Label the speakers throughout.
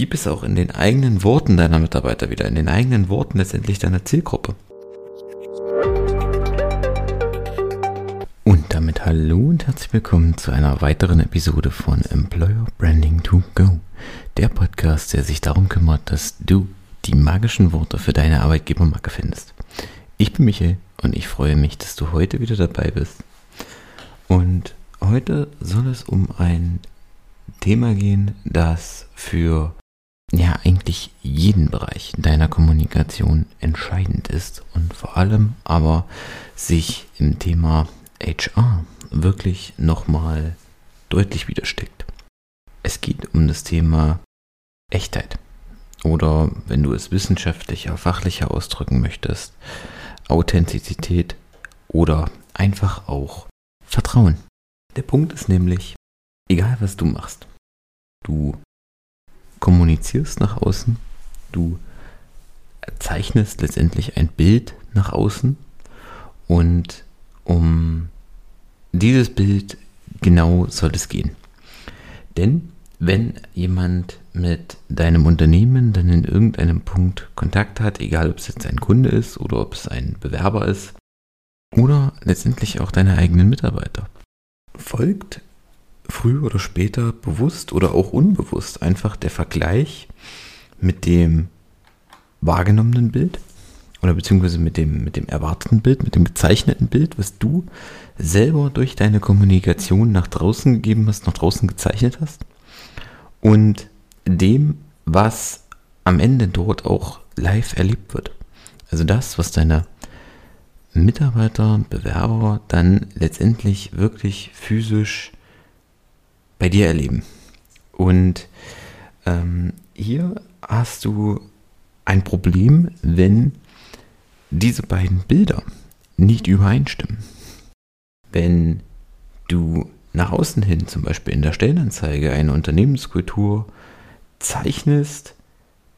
Speaker 1: Gib es auch in den eigenen Worten deiner Mitarbeiter wieder, in den eigenen Worten letztendlich deiner Zielgruppe. Und damit hallo und herzlich willkommen zu einer weiteren Episode von Employer Branding to Go, der Podcast, der sich darum kümmert, dass du die magischen Worte für deine Arbeitgebermarke findest. Ich bin Michael und ich freue mich, dass du heute wieder dabei bist. Und heute soll es um ein Thema gehen, das für ja eigentlich jeden Bereich deiner Kommunikation entscheidend ist und vor allem aber sich im Thema HR wirklich nochmal deutlich widersteckt. Es geht um das Thema Echtheit oder wenn du es wissenschaftlicher, fachlicher ausdrücken möchtest, Authentizität oder einfach auch Vertrauen. Der Punkt ist nämlich, egal was du machst, du kommunizierst nach außen, du zeichnest letztendlich ein Bild nach außen und um dieses Bild genau soll es gehen. Denn wenn jemand mit deinem Unternehmen dann in irgendeinem Punkt Kontakt hat, egal ob es jetzt ein Kunde ist oder ob es ein Bewerber ist oder letztendlich auch deine eigenen Mitarbeiter, folgt früher oder später bewusst oder auch unbewusst einfach der Vergleich mit dem wahrgenommenen Bild oder beziehungsweise mit dem, mit dem erwarteten Bild, mit dem gezeichneten Bild, was du selber durch deine Kommunikation nach draußen gegeben hast, nach draußen gezeichnet hast und dem, was am Ende dort auch live erlebt wird. Also das, was deine Mitarbeiter, Bewerber dann letztendlich wirklich physisch bei dir erleben. Und ähm, hier hast du ein Problem, wenn diese beiden Bilder nicht übereinstimmen. Wenn du nach außen hin, zum Beispiel in der Stellenanzeige, eine Unternehmenskultur zeichnest,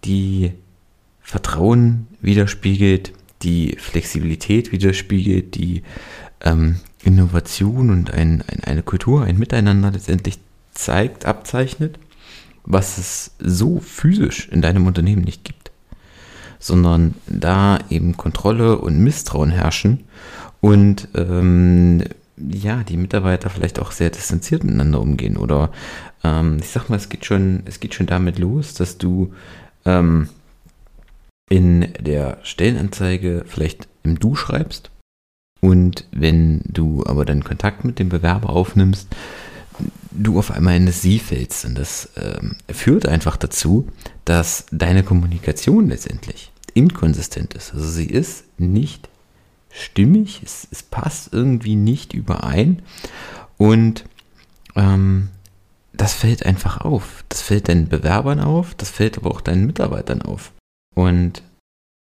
Speaker 1: die Vertrauen widerspiegelt, die Flexibilität widerspiegelt, die ähm, Innovation und ein, ein, eine Kultur, ein Miteinander letztendlich zeigt, abzeichnet, was es so physisch in deinem Unternehmen nicht gibt, sondern da eben Kontrolle und Misstrauen herrschen und ähm, ja, die Mitarbeiter vielleicht auch sehr distanziert miteinander umgehen oder ähm, ich sag mal, es geht schon, es geht schon damit los, dass du ähm, in der Stellenanzeige vielleicht im Du schreibst und wenn du aber dann Kontakt mit dem Bewerber aufnimmst, du auf einmal in das Sie fällst. Und das ähm, führt einfach dazu, dass deine Kommunikation letztendlich inkonsistent ist. Also sie ist nicht stimmig, es, es passt irgendwie nicht überein. Und ähm, das fällt einfach auf. Das fällt deinen Bewerbern auf, das fällt aber auch deinen Mitarbeitern auf. Und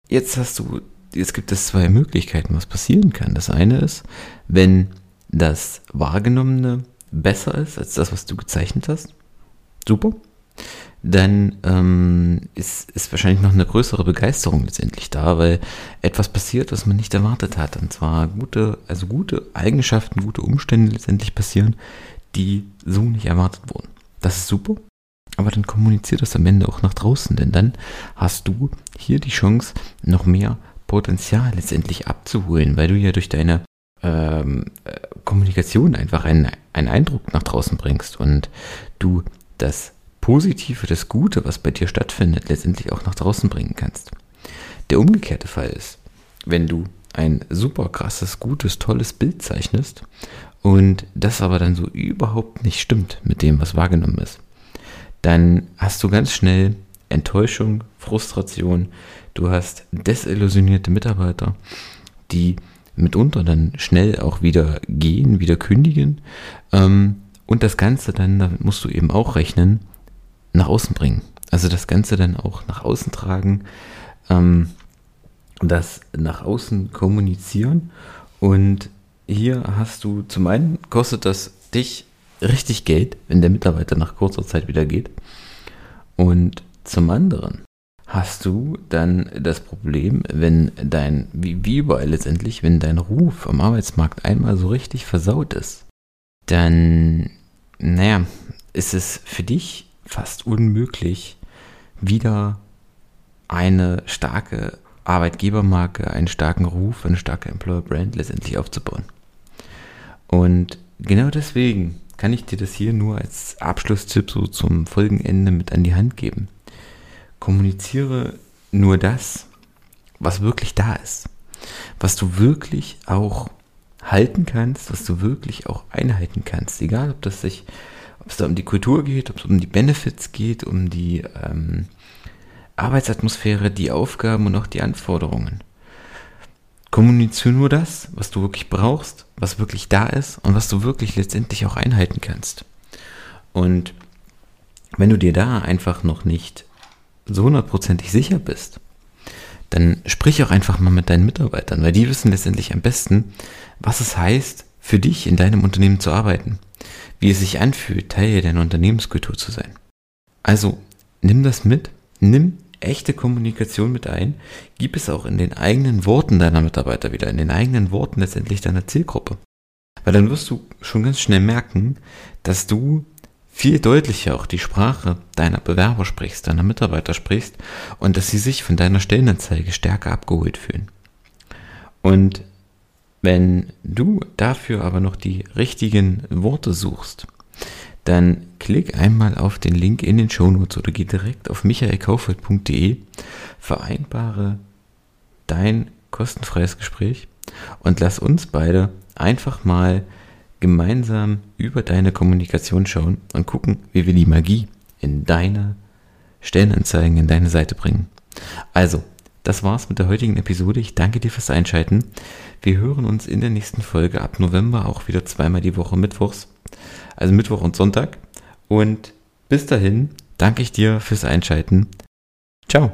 Speaker 1: jetzt hast du, jetzt gibt es zwei Möglichkeiten, was passieren kann. Das eine ist, wenn das Wahrgenommene besser ist als das, was du gezeichnet hast, super, dann ähm, ist, ist wahrscheinlich noch eine größere Begeisterung letztendlich da, weil etwas passiert, was man nicht erwartet hat. Und zwar gute, also gute Eigenschaften, gute Umstände letztendlich passieren, die so nicht erwartet wurden. Das ist super. Aber dann kommuniziert das am Ende auch nach draußen, denn dann hast du hier die Chance, noch mehr Potenzial letztendlich abzuholen, weil du ja durch deine ähm, äh, Kommunikation einfach einen, einen Eindruck nach draußen bringst und du das Positive, das Gute, was bei dir stattfindet, letztendlich auch nach draußen bringen kannst. Der umgekehrte Fall ist, wenn du ein super krasses, gutes, tolles Bild zeichnest und das aber dann so überhaupt nicht stimmt mit dem, was wahrgenommen ist, dann hast du ganz schnell Enttäuschung, Frustration, du hast desillusionierte Mitarbeiter, die mitunter dann schnell auch wieder gehen, wieder kündigen. Ähm, und das Ganze dann, damit musst du eben auch rechnen, nach außen bringen. Also das Ganze dann auch nach außen tragen, ähm, das nach außen kommunizieren. Und hier hast du zum einen kostet das dich richtig Geld, wenn der Mitarbeiter nach kurzer Zeit wieder geht. Und zum anderen hast du dann das Problem, wenn dein, wie, wie überall letztendlich, wenn dein Ruf am Arbeitsmarkt einmal so richtig versaut ist, dann, naja, ist es für dich fast unmöglich, wieder eine starke Arbeitgebermarke, einen starken Ruf, eine starke Employer Brand letztendlich aufzubauen. Und genau deswegen kann ich dir das hier nur als Abschlusstipp so zum Folgenende mit an die Hand geben. Kommuniziere nur das, was wirklich da ist. Was du wirklich auch halten kannst, was du wirklich auch einhalten kannst. Egal, ob das sich, ob es da um die Kultur geht, ob es um die Benefits geht, um die ähm, Arbeitsatmosphäre, die Aufgaben und auch die Anforderungen. Kommuniziere nur das, was du wirklich brauchst, was wirklich da ist und was du wirklich letztendlich auch einhalten kannst. Und wenn du dir da einfach noch nicht so hundertprozentig sicher bist, dann sprich auch einfach mal mit deinen Mitarbeitern, weil die wissen letztendlich am besten, was es heißt, für dich in deinem Unternehmen zu arbeiten, wie es sich anfühlt, Teil deiner Unternehmenskultur zu sein. Also nimm das mit, nimm echte Kommunikation mit ein, gib es auch in den eigenen Worten deiner Mitarbeiter wieder, in den eigenen Worten letztendlich deiner Zielgruppe. Weil dann wirst du schon ganz schnell merken, dass du viel deutlicher auch die Sprache deiner Bewerber sprichst, deiner Mitarbeiter sprichst und dass sie sich von deiner Stellenanzeige stärker abgeholt fühlen. Und wenn du dafür aber noch die richtigen Worte suchst, dann klick einmal auf den Link in den Shownotes oder geh direkt auf michaelkaufeld.de, vereinbare dein kostenfreies Gespräch und lass uns beide einfach mal gemeinsam über deine Kommunikation schauen und gucken, wie wir die Magie in deine Stellenanzeigen, in deine Seite bringen. Also, das war's mit der heutigen Episode. Ich danke dir fürs Einschalten. Wir hören uns in der nächsten Folge ab November auch wieder zweimal die Woche mittwochs. Also Mittwoch und Sonntag. Und bis dahin danke ich dir fürs Einschalten. Ciao.